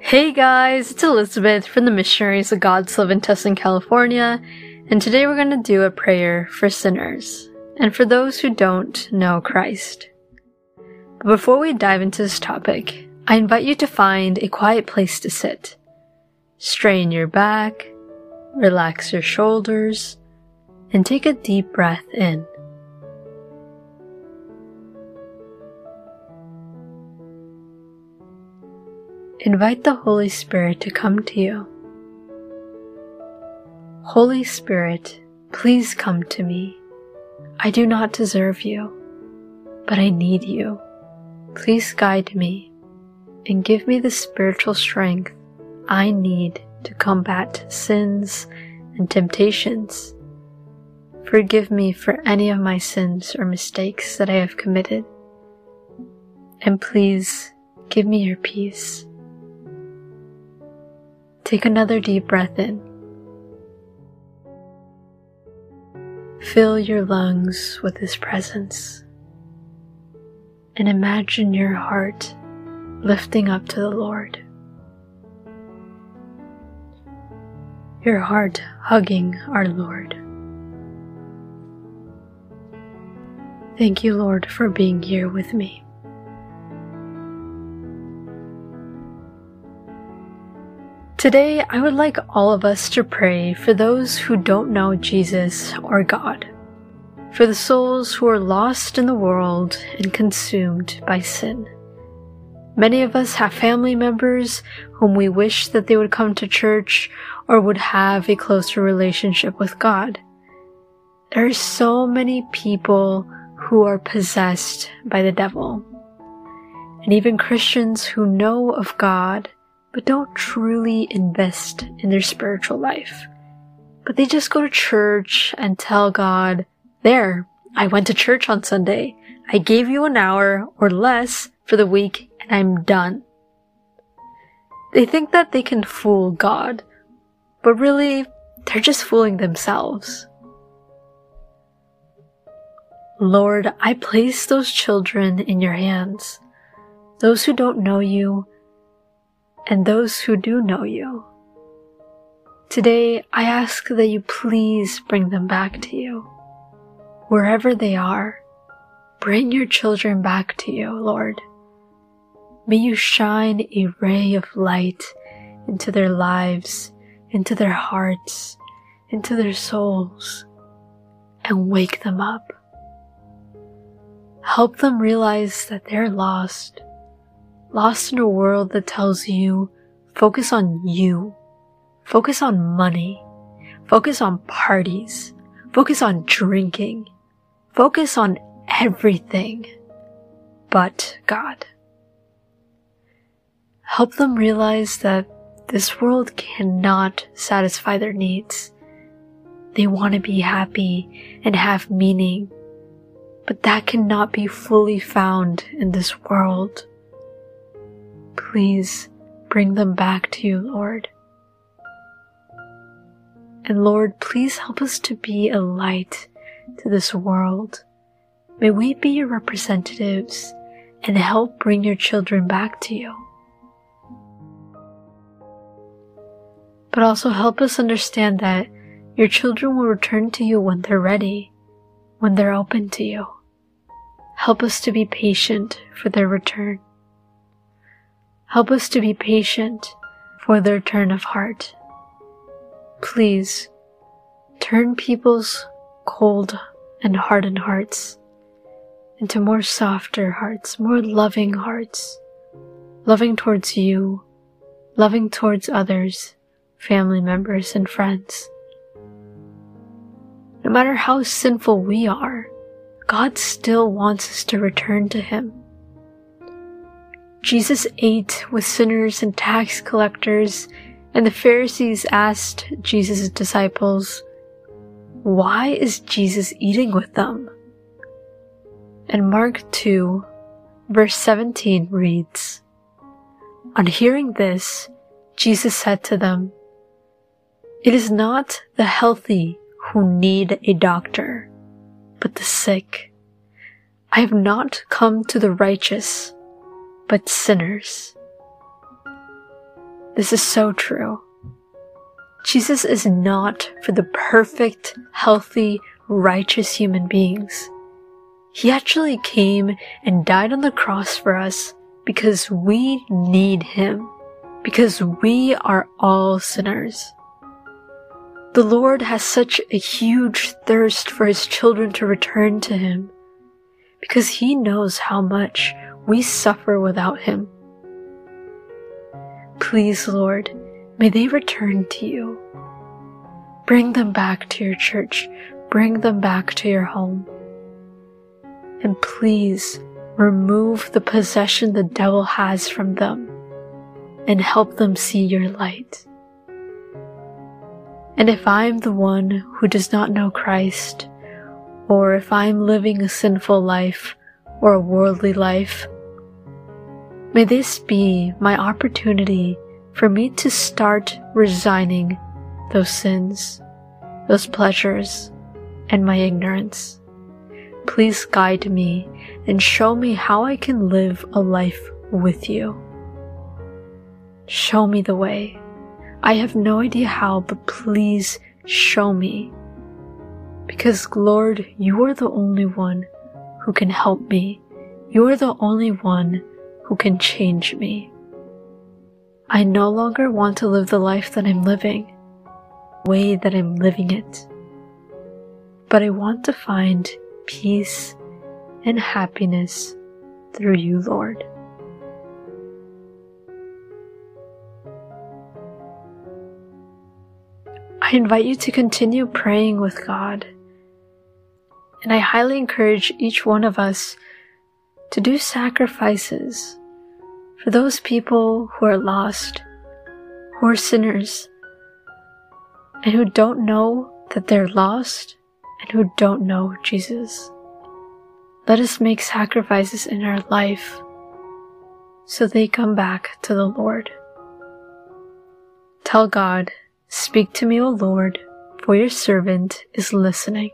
Hey guys, it's Elizabeth from the Missionaries of God's Love in Tustin, California, and today we're going to do a prayer for sinners and for those who don't know Christ. But before we dive into this topic, I invite you to find a quiet place to sit. Strain your back, relax your shoulders, and take a deep breath in. Invite the Holy Spirit to come to you. Holy Spirit, please come to me. I do not deserve you, but I need you. Please guide me and give me the spiritual strength I need to combat sins and temptations. Forgive me for any of my sins or mistakes that I have committed. And please give me your peace. Take another deep breath in. Fill your lungs with His presence and imagine your heart lifting up to the Lord. Your heart hugging our Lord. Thank you, Lord, for being here with me. Today, I would like all of us to pray for those who don't know Jesus or God, for the souls who are lost in the world and consumed by sin. Many of us have family members whom we wish that they would come to church or would have a closer relationship with God. There are so many people who are possessed by the devil. And even Christians who know of God but don't truly invest in their spiritual life. But they just go to church and tell God, there, I went to church on Sunday. I gave you an hour or less for the week and I'm done. They think that they can fool God, but really, they're just fooling themselves. Lord, I place those children in your hands, those who don't know you and those who do know you. Today, I ask that you please bring them back to you. Wherever they are, bring your children back to you, Lord. May you shine a ray of light into their lives, into their hearts, into their souls, and wake them up. Help them realize that they're lost lost in a world that tells you focus on you, focus on money, focus on parties, focus on drinking, focus on everything but God. Help them realize that this world cannot satisfy their needs. They want to be happy and have meaning, but that cannot be fully found in this world. Please bring them back to you, Lord. And Lord, please help us to be a light to this world. May we be your representatives and help bring your children back to you. But also help us understand that your children will return to you when they're ready, when they're open to you. Help us to be patient for their return. Help us to be patient for their turn of heart. Please turn people's cold and hardened hearts into more softer hearts, more loving hearts, loving towards you, loving towards others, family members, and friends. No matter how sinful we are, God still wants us to return to Him. Jesus ate with sinners and tax collectors, and the Pharisees asked Jesus' disciples, Why is Jesus eating with them? And Mark 2, verse 17 reads, On hearing this, Jesus said to them, It is not the healthy who need a doctor, but the sick. I have not come to the righteous, but sinners. This is so true. Jesus is not for the perfect, healthy, righteous human beings. He actually came and died on the cross for us because we need Him, because we are all sinners. The Lord has such a huge thirst for His children to return to Him because He knows how much we suffer without Him. Please, Lord, may they return to you. Bring them back to your church. Bring them back to your home. And please remove the possession the devil has from them and help them see your light. And if I'm the one who does not know Christ, or if I'm living a sinful life or a worldly life, may this be my opportunity for me to start resigning those sins, those pleasures, and my ignorance. Please guide me and show me how I can live a life with you. Show me the way. I have no idea how, but please show me. Because Lord, you are the only one who can help me. You are the only one who can change me. I no longer want to live the life that I'm living, way that I'm living it. But I want to find peace and happiness through you, Lord. I invite you to continue praying with God. And I highly encourage each one of us to do sacrifices for those people who are lost, who are sinners, and who don't know that they're lost and who don't know Jesus. Let us make sacrifices in our life so they come back to the Lord. Tell God Speak to me, O Lord, for your servant is listening.